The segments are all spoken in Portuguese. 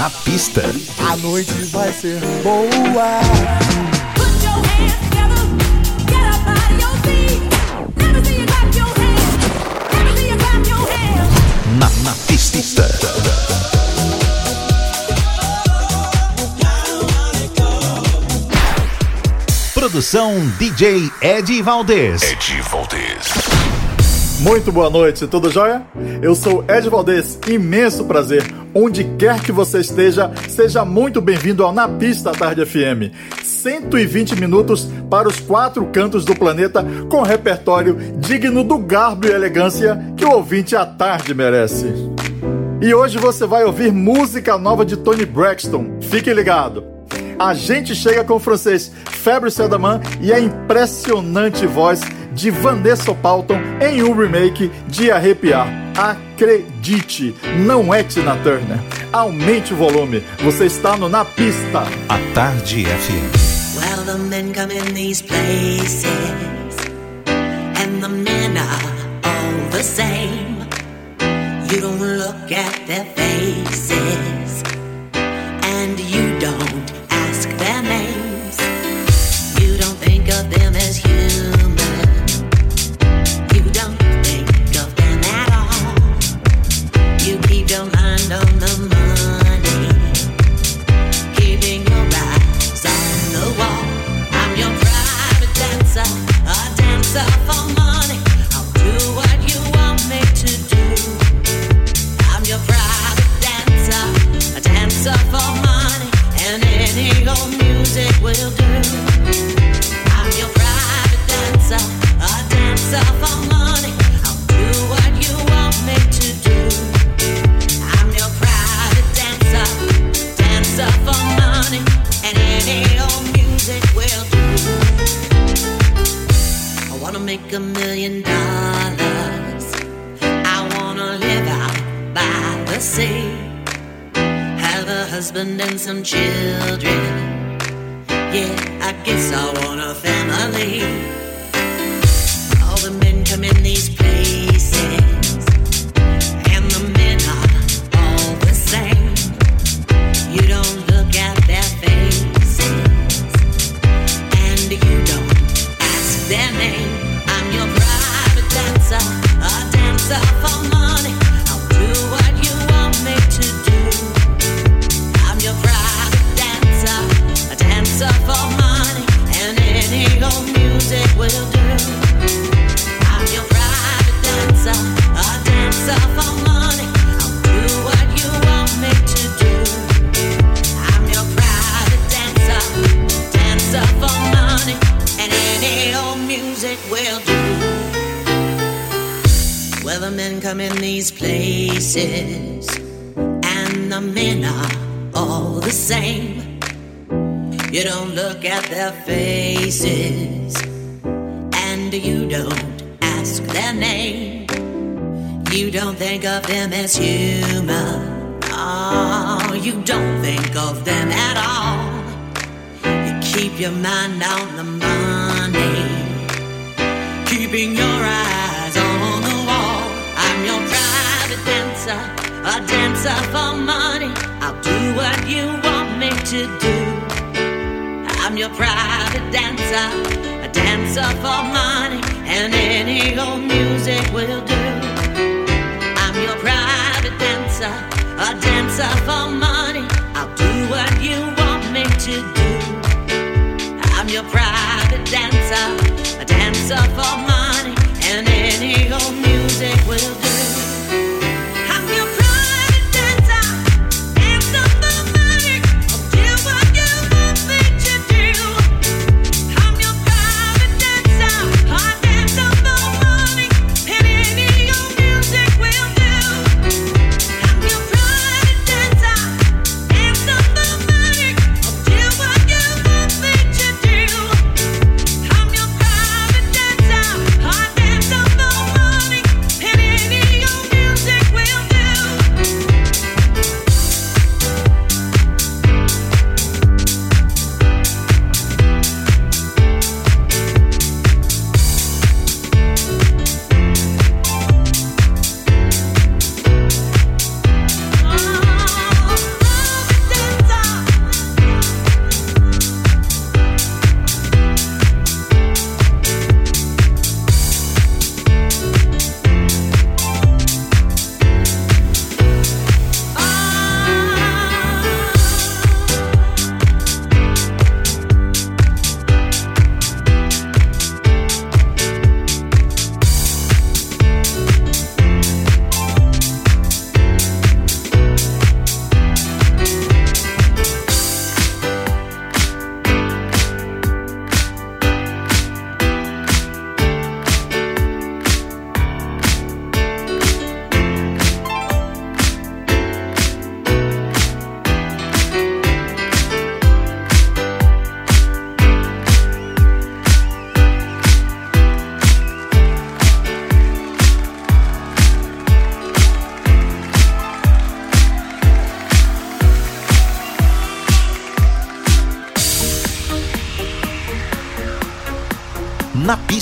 Na pista. A noite vai ser boa. Na, na pista. Produção DJ Ed Valdez. Ed Valdez. Muito boa noite, tudo jóia? Eu sou Ed Valdez, imenso prazer. Onde quer que você esteja, seja muito bem-vindo ao Na Pista Tarde FM. 120 minutos para os quatro cantos do planeta com repertório digno do garbo e elegância que o ouvinte à tarde merece. E hoje você vai ouvir música nova de Tony Braxton. Fique ligado. A gente chega com o francês Febre Seldaman e a impressionante voz de Vanessa Palton em um remake de Arrepiar. Acredite, não é Tina Turner. Aumente o volume, você está no Na Pista. A Tarde FM. Well, the men come in these places, and the men are all the same. You don't look at their faces, I'm your private dancer, a dancer for money. I'll do what you want me to do. I'm your private dancer, dancer for money, and any old music will do. I wanna make a million dollars. I wanna live out by the sea. Have a husband and some children. Yeah, I guess I want a family. Faces, and you don't ask their name. You don't think of them as human. Oh, you don't think of them at all. You keep your mind on the money, keeping your eyes on the wall. I'm your private dancer, a dancer for money. I'll do what you want me to do. I'm your private dancer, a dancer for money, and any old music will do. Dancer, a dancer for money. I'll do what you want me to do. I'm your private dancer, a dancer for money, and any old music will do.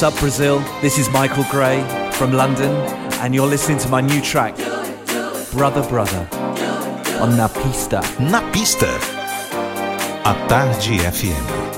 What's up, Brazil? This is Michael Gray from London, and you're listening to my new track, Brother Brother, on Na Pista. Na Pista. A Tarde FM.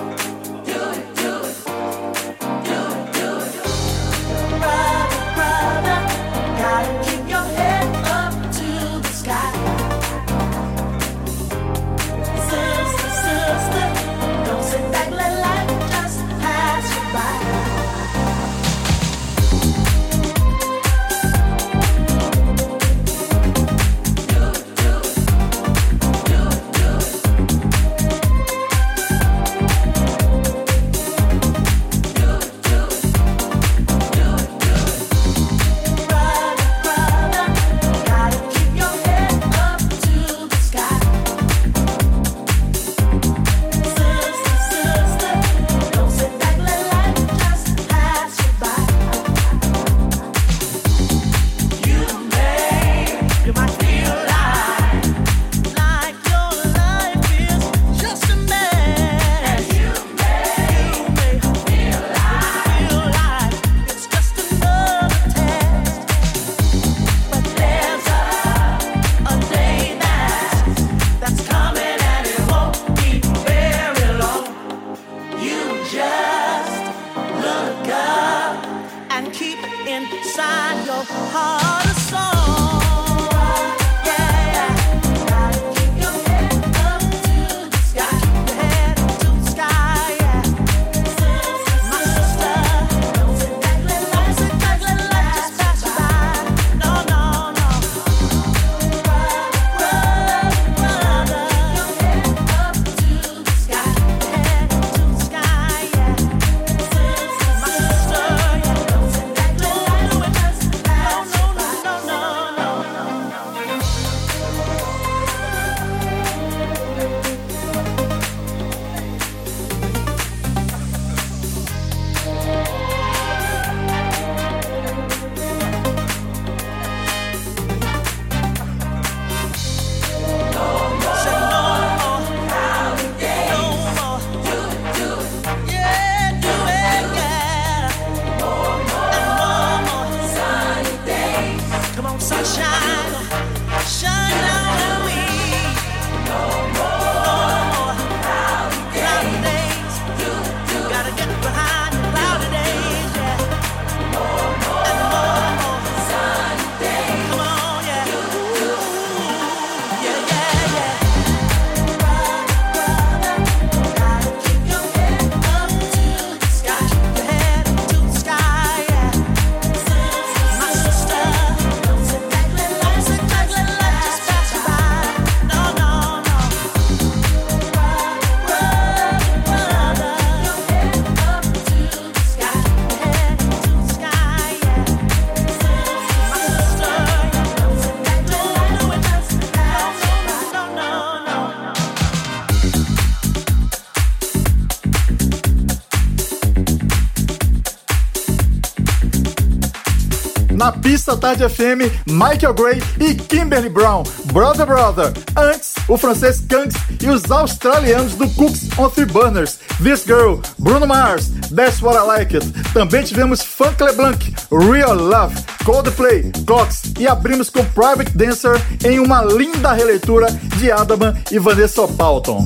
Na pista Tarde FM, Michael Gray e Kimberly Brown, Brother Brother. Antes, o francês Kangs e os australianos do Cooks on Three Burners, This Girl, Bruno Mars, That's What I Like It. Também tivemos Funk LeBlanc, Real Love, Coldplay, Cox e abrimos com Private Dancer em uma linda releitura de Adaman e Vanessa Palton.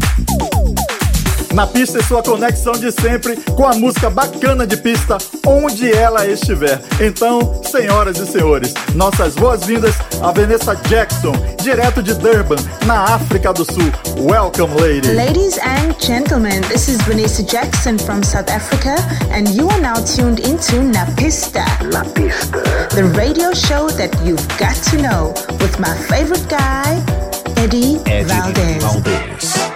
Na pista sua conexão de sempre com a música bacana de pista onde ela estiver. Então, senhoras e senhores, nossas boas-vindas a Vanessa Jackson, direto de Durban, na África do Sul. Welcome, lady. Ladies and gentlemen, this is Vanessa Jackson from South Africa, and you are now tuned into Na Pista. Na Pista. The radio show that you've got to know with my favorite guy, Eddie, Eddie Valdez. Valdez.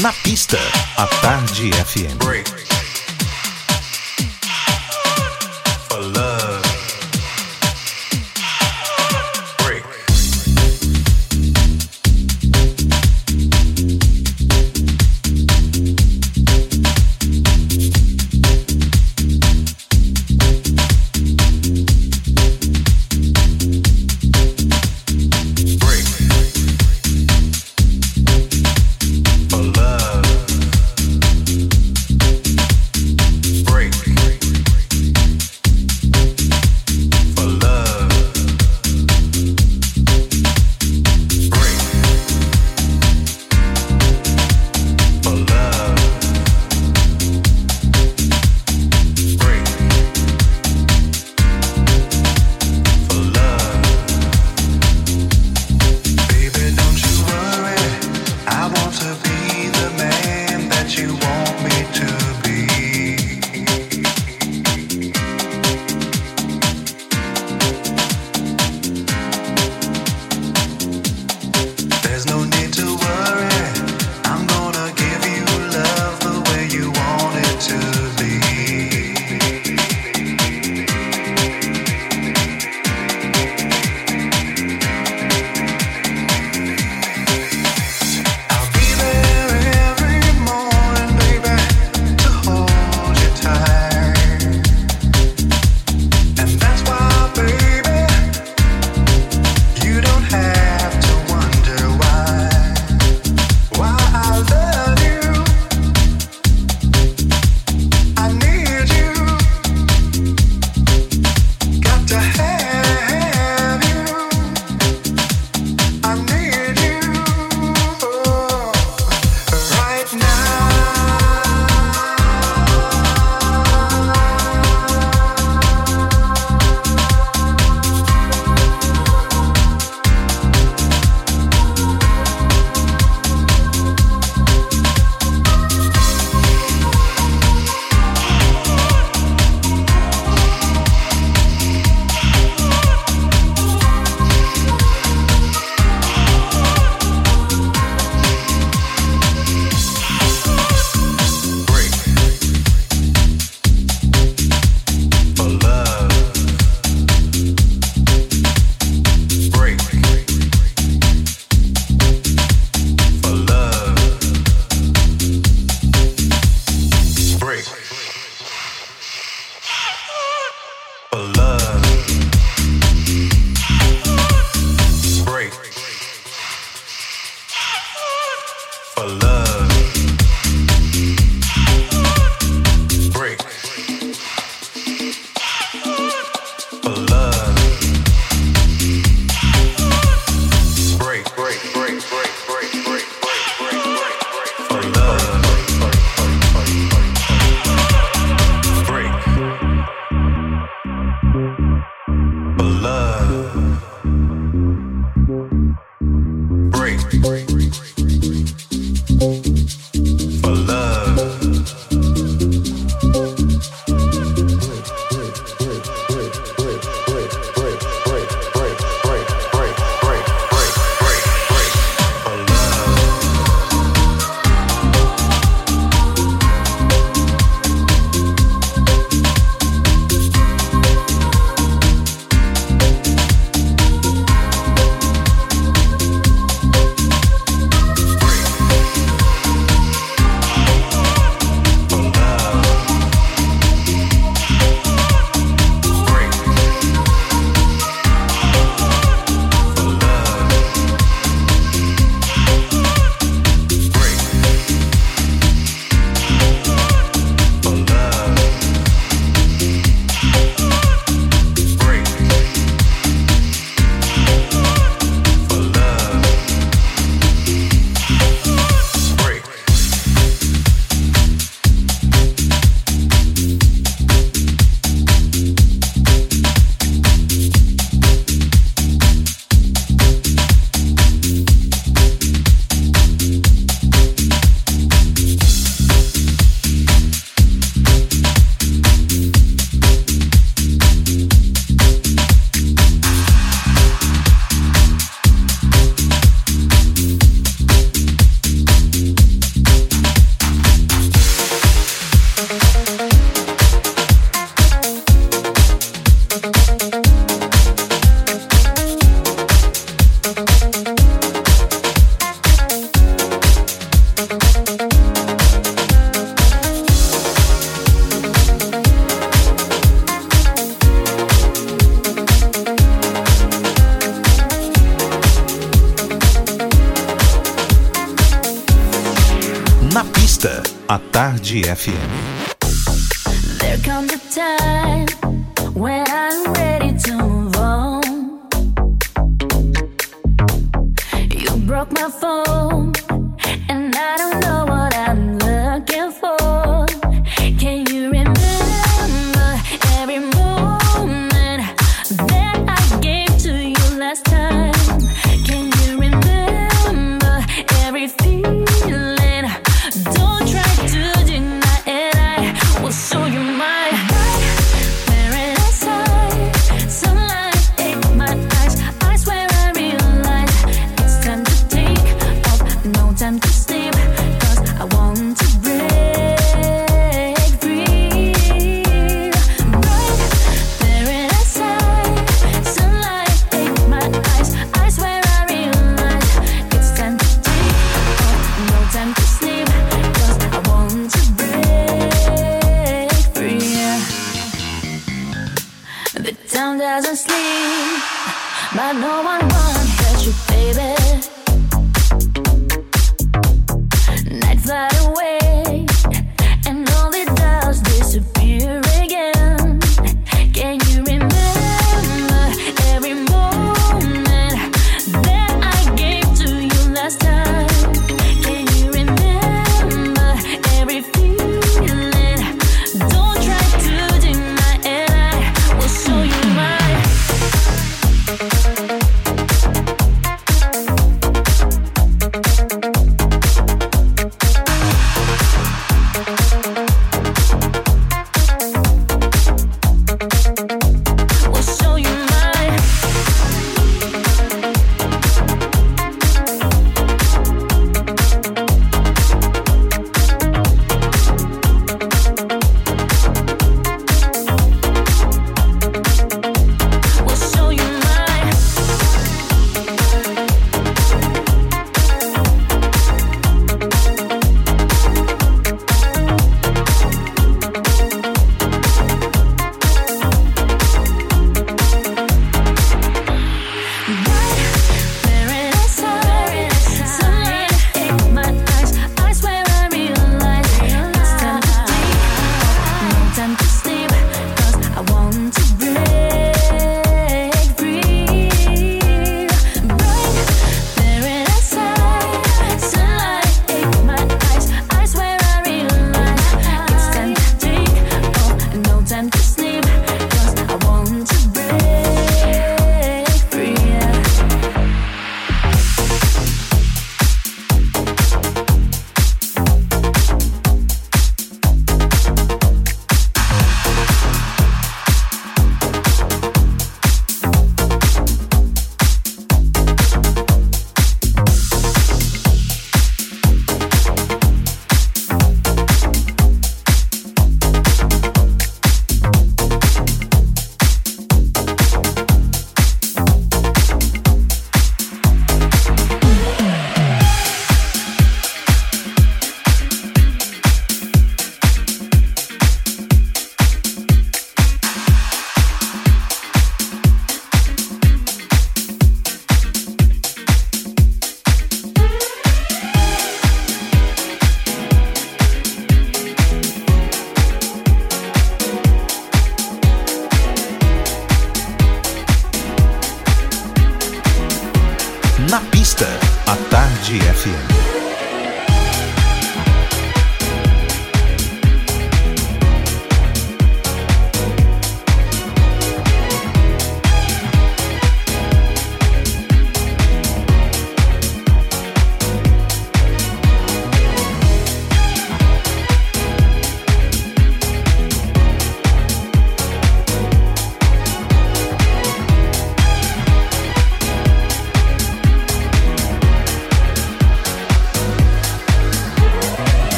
Na pista, a Tarde FM. Break. Tarde FM.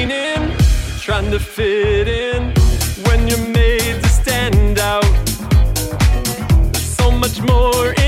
complaining, trying to fit in when you're made to stand out. There's so much more.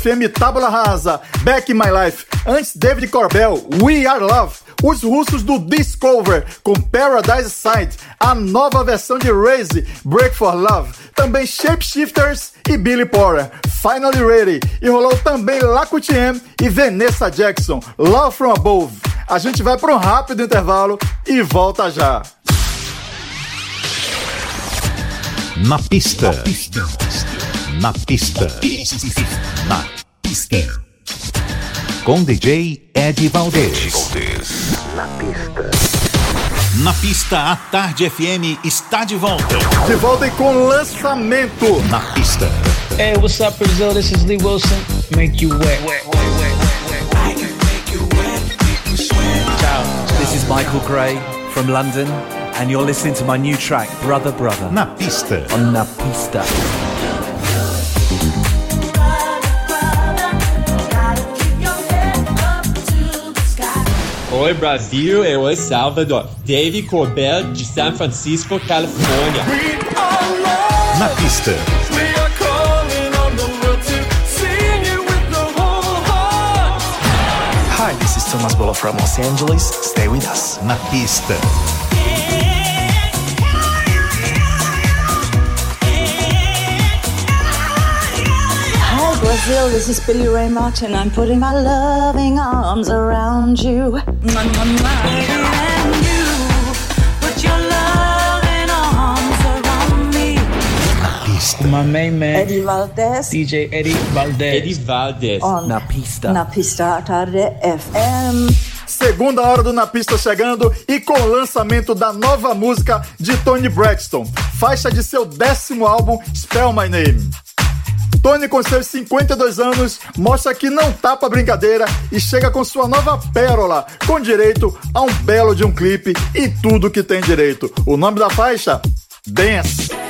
FM Tábula Rasa, Back in My Life. Antes David Corbell, We Are Love. Os russos do Discover com Paradise Side, a nova versão de Raze, Break for Love. Também Shapeshifters e Billy Porter, Finally Ready. E rolou também Lacutien e Vanessa Jackson, Love From Above. A gente vai para um rápido intervalo e volta já. Na pista. Na pista. Na pista. Na pista. Com DJ Ed Valdez. Na pista. Na pista, a Tarde FM está de volta. De volta e com lançamento. Na pista. Hey, what's up, Brazil? This is Lee Wilson. Make you wet. wet, wet, wet Ciao. This is Michael Gray from London, and you're listening to my new track, Brother Brother. Na pista. On Na Pista. Oi Brasil, eu é Salvador. Dave Corbell de San Francisco, Califórnia. Na pista. Hi, this is Thomas Bolo from Los Angeles. Stay with us. Na pista. Brazil, this is Billy Ray Martin. I'm putting my loving arms around you. Mwah, mwah, mwah. And you put your loving arms around me. My main man, Eddie Valdez DJ Eddie Valdez. Eddie Valdez. on Na Pista. Na Pista Tarde FM. Segunda hora do Na Pista chegando e com o lançamento da nova música de Tony Braxton, faixa de seu décimo álbum Spell My Name. Tony, com seus 52 anos, mostra que não tá pra brincadeira e chega com sua nova pérola, com direito a um belo de um clipe e tudo que tem direito. O nome da faixa? Dance.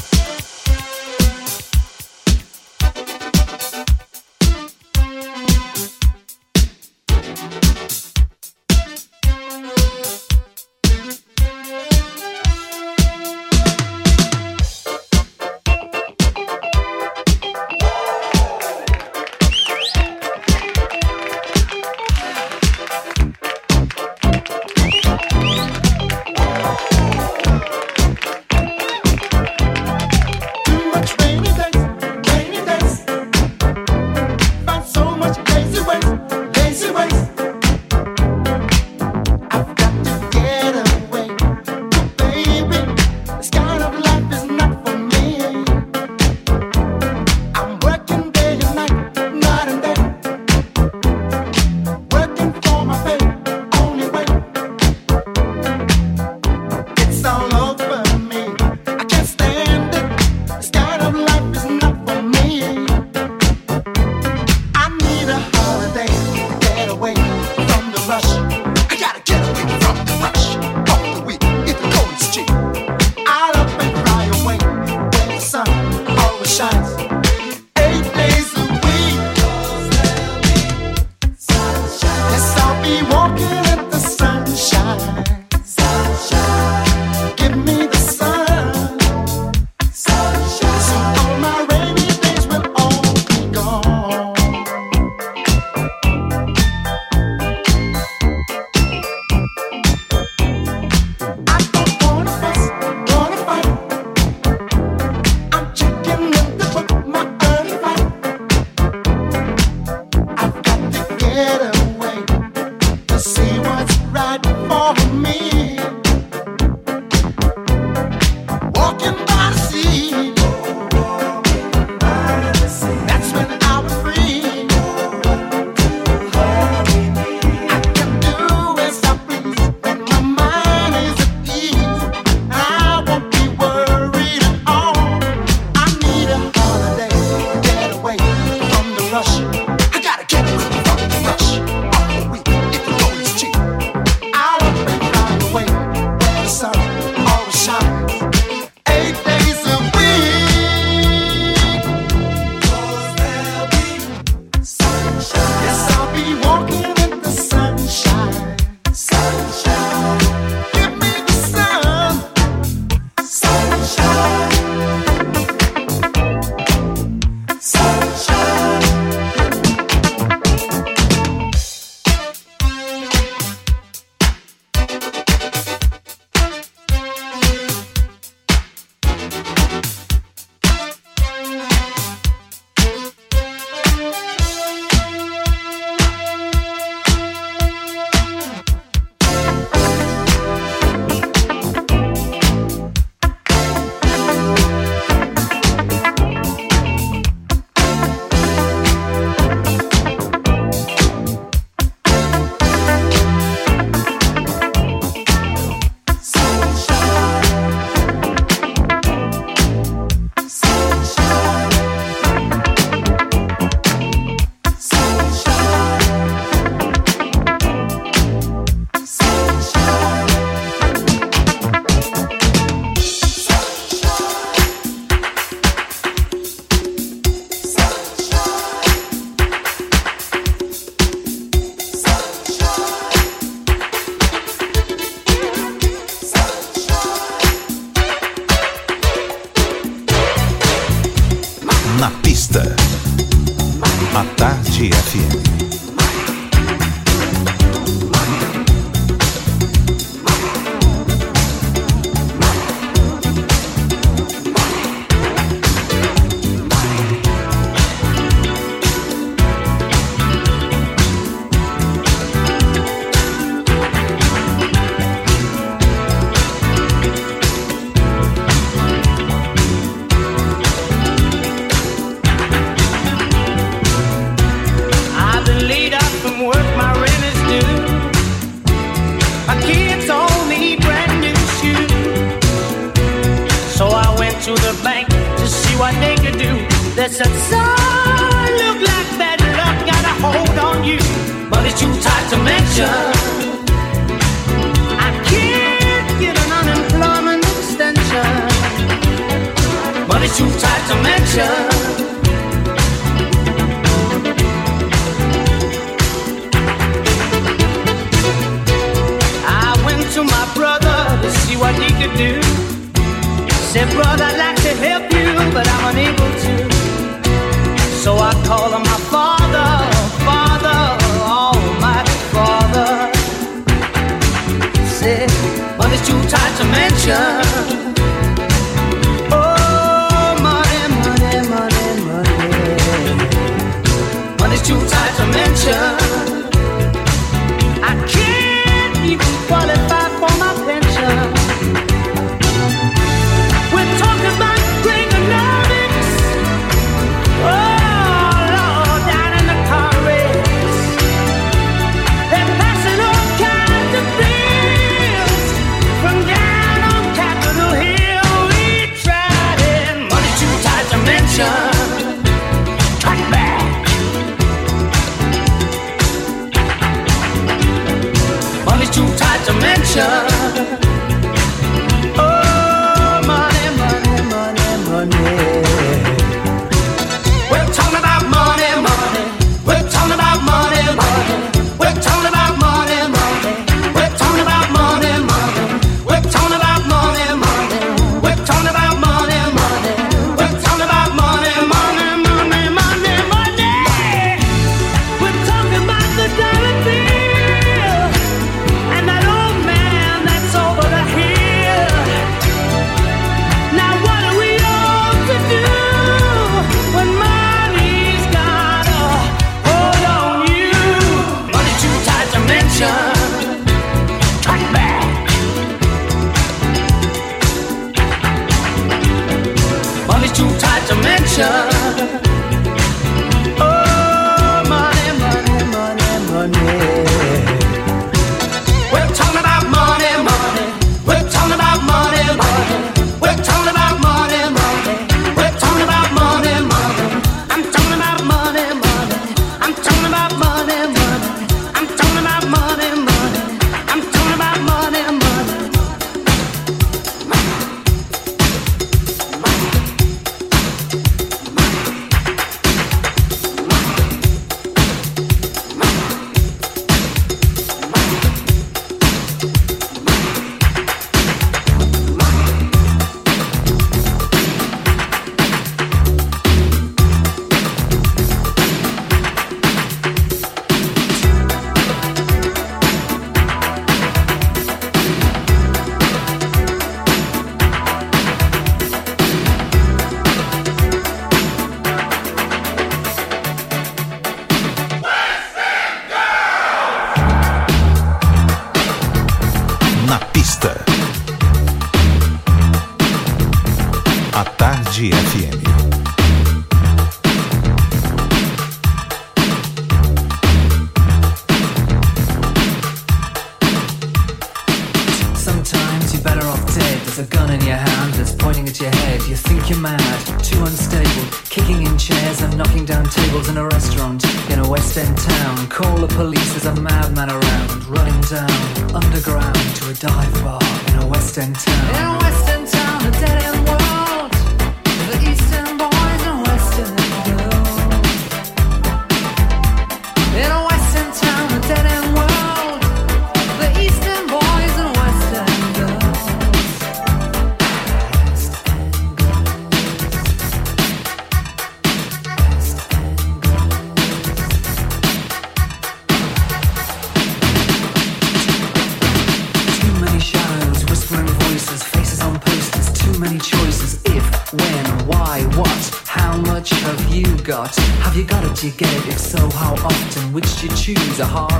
a heart.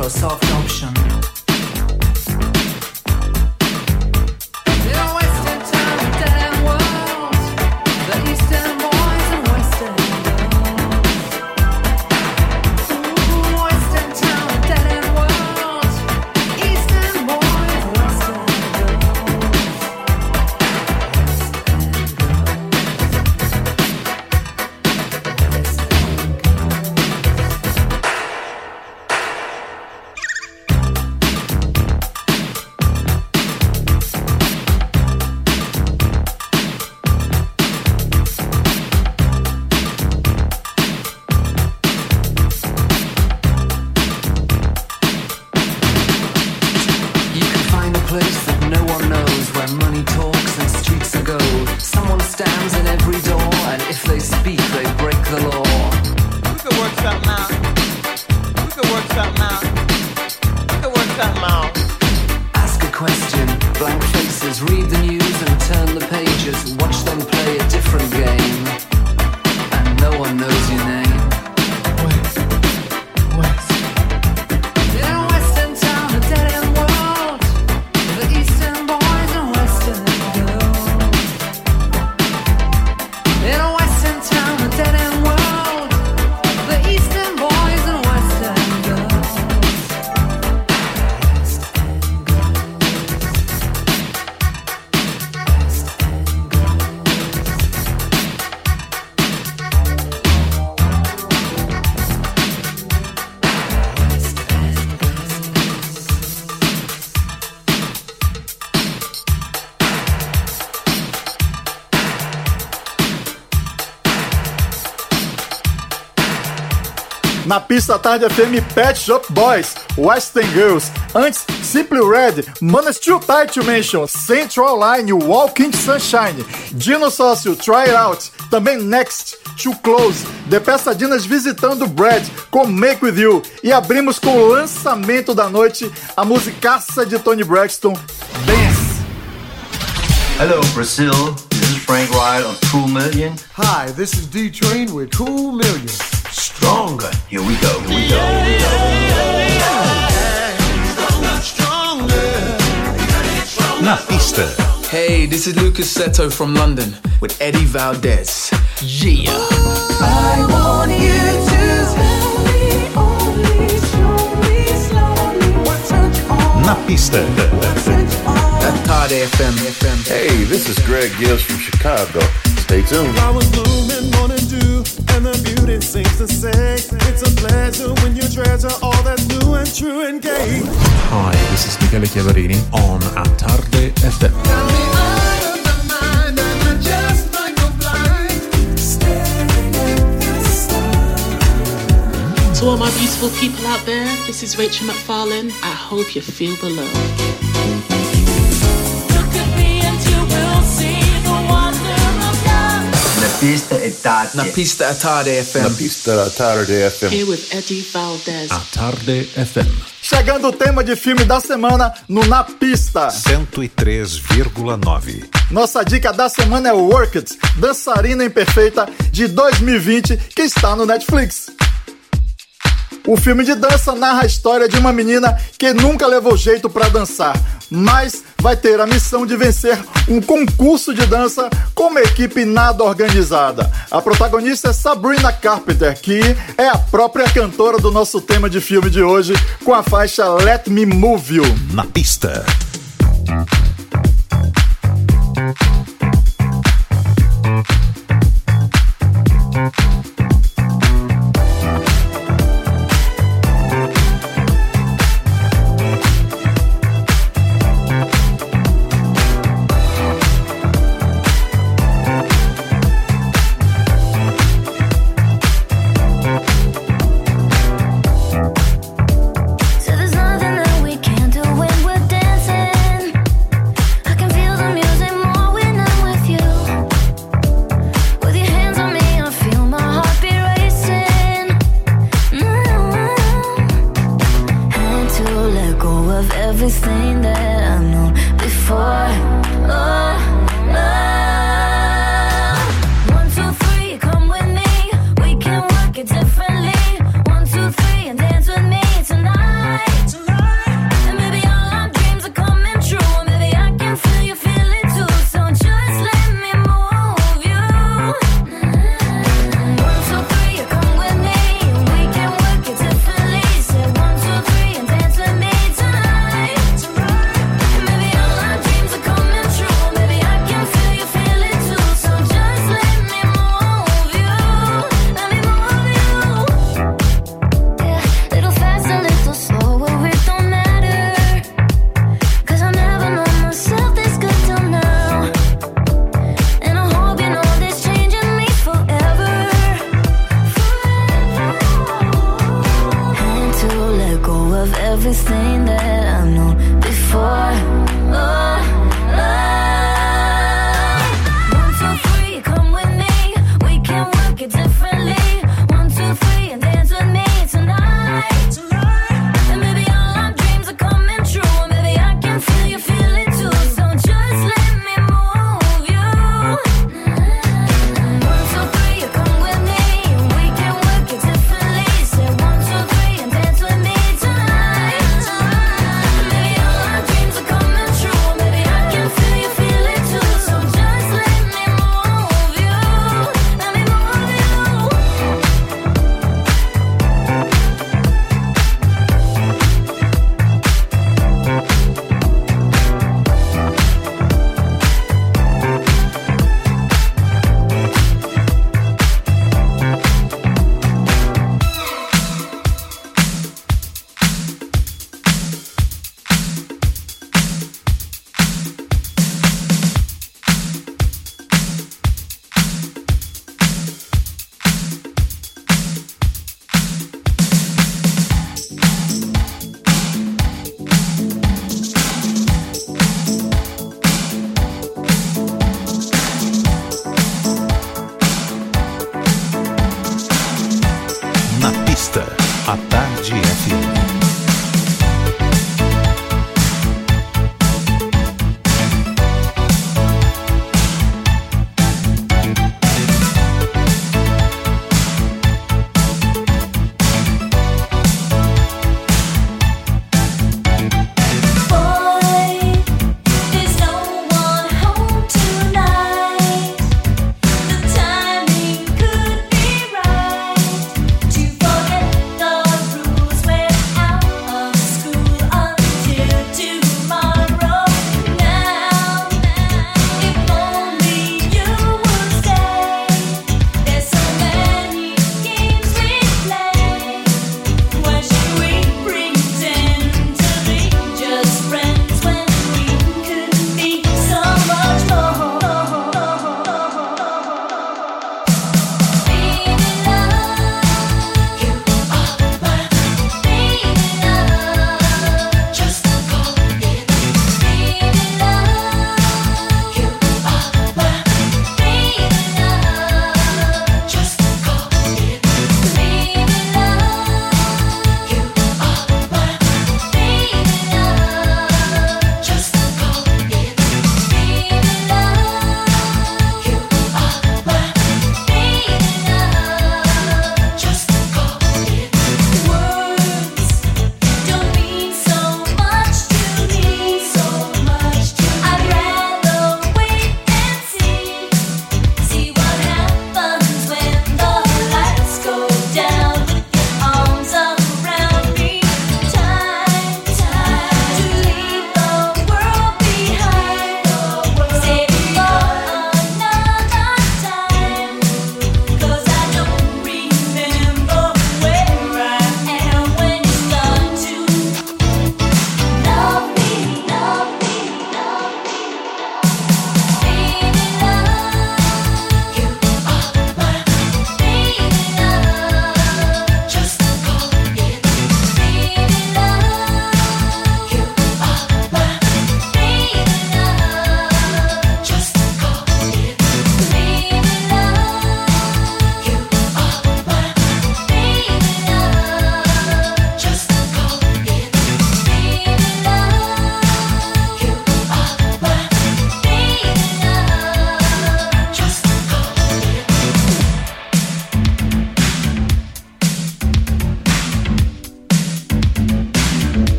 Na pista tarde FM Pet Shop Boys, Western Girls. Antes, Simply Red, Man It's Too Tight to Mention, Central Line, Walking Sunshine, Dino Sócio, Try It Out. Também Next, Too Close, The Peçadinas visitando Brad com Make With You. E abrimos com o lançamento da noite, a musicaça de Tony Braxton, Dance. Hello, Brazil. This is Frank Wright of Cool Million. Hi, this is D Train with Cool Million. Stronger. Here we go. Here we go. Here we go. Na pista. Hey, this is Lucas Seto from London with Eddie Valdez. Yeah. I want you to slowly, only slowly, slowly. What turns you on? Na pista. At Tarde FM. Hey, this is Greg Gibbs from Chicago. Stay tuned. I was blooming, morning dew, and the beauty seems to say it's a pleasure when you treasure all that's new and true and gay. Hi, this is Michele Chiavarini on A Tarde FM. To all my beautiful people out there, this is Rachel McFarlane. I hope you feel the love. Pista è tarde. Na pista a Tarde FM. Na pista a Tarde FM. Here with Eddie Valdez. A Tarde FM. Chegando o tema de filme da semana no Na Pista. 103,9. Nossa dica da semana é Work It, Dançarina Imperfeita de 2020, que está no Netflix. O filme de dança narra a história de uma menina que nunca levou jeito pra dançar, mas vai ter a missão de vencer um concurso de dança com uma equipe nada organizada. A protagonista é Sabrina Carpenter, que é a própria cantora do nosso tema de filme de hoje, com a faixa Let Me Move You. Na pista.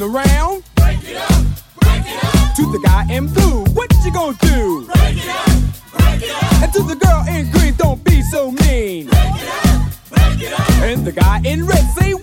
messing around. Break it up, break it up. To the guy in blue, what you gonna do? Break it up, break it up. And to the girl in green, don't be so mean. Break it up, break it up. And the guy in red, say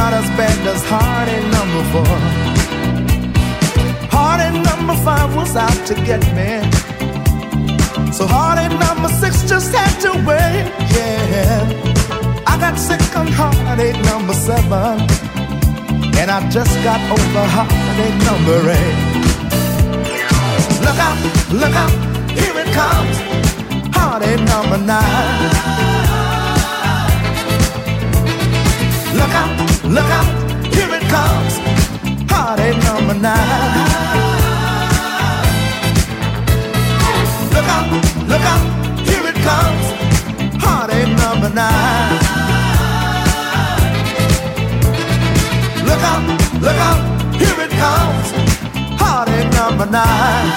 not as bad as heartache number four. Heartache number five was out to get me. So heartache number six just had to wait. Yeah. I got sick on heartache number seven. And I just got over heartache number eight. Look out, look out, here it comes. Heartache number nine. Look out, look out, here it comes. Heartache number nine. Look out, look out, here it comes. Heartache number nine. Look out, look out, here it comes. Heartache number nine.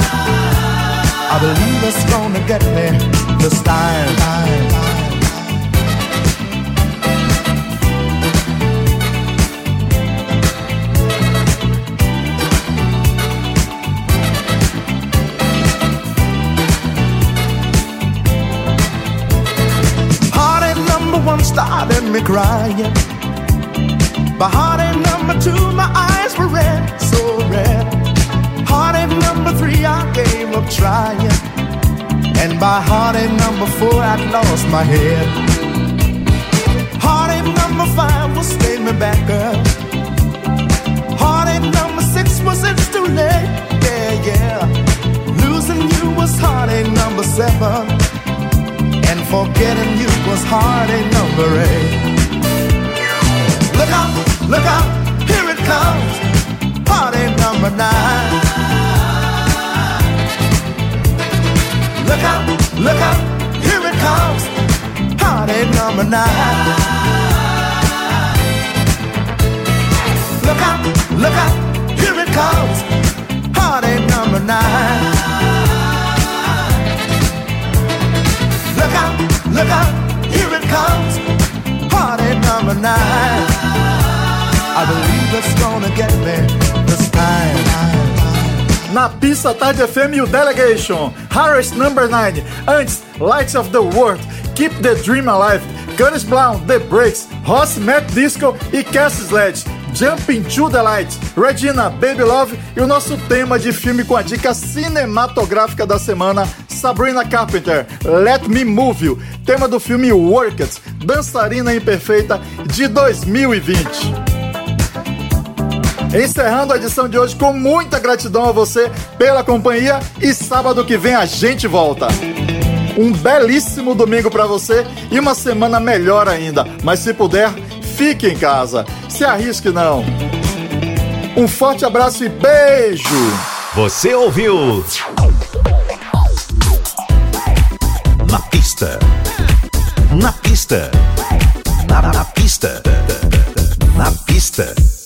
I believe it's gonna get me this time. Started me crying. By heartache number two, my eyes were red, so red. Heartache number three, I gave up trying. And by heartache number four, I'd lost my head. Heartache number five was stay me back, girl. Heartache number six was it's too late, yeah, yeah. Losing you was heartache number seven. Forgetting you was heartache number eight. Look out, look out, here it comes. Party number nine. Look out, look out, here it comes. Party number nine. Look out, look out, here it comes. Party number nine. Look out, look out, here it comes. Party number nine. I believe it's gonna get me this time. Na pista Tarde FM e o Delegation, Harris Number 9, antes Lights of the World, Keep the Dream Alive, Curtis Brown, The Breaks, Ross Matt Disco e Cass Sledge, Jumping to the Light, Regina, Baby Love. E o nosso tema de filme com a dica cinematográfica da semana, Sabrina Carpenter, Let Me Move You, tema do filme Work It, Dançarina Imperfeita de 2020. Encerrando a edição de hoje com muita gratidão a você pela companhia e sábado que vem a gente volta. Um belíssimo domingo para você e uma semana melhor ainda. Mas se puder, fique em casa. Se arrisque não. Um forte abraço e beijo. Você ouviu? Pista. Na pista. Na, na pista. Na pista.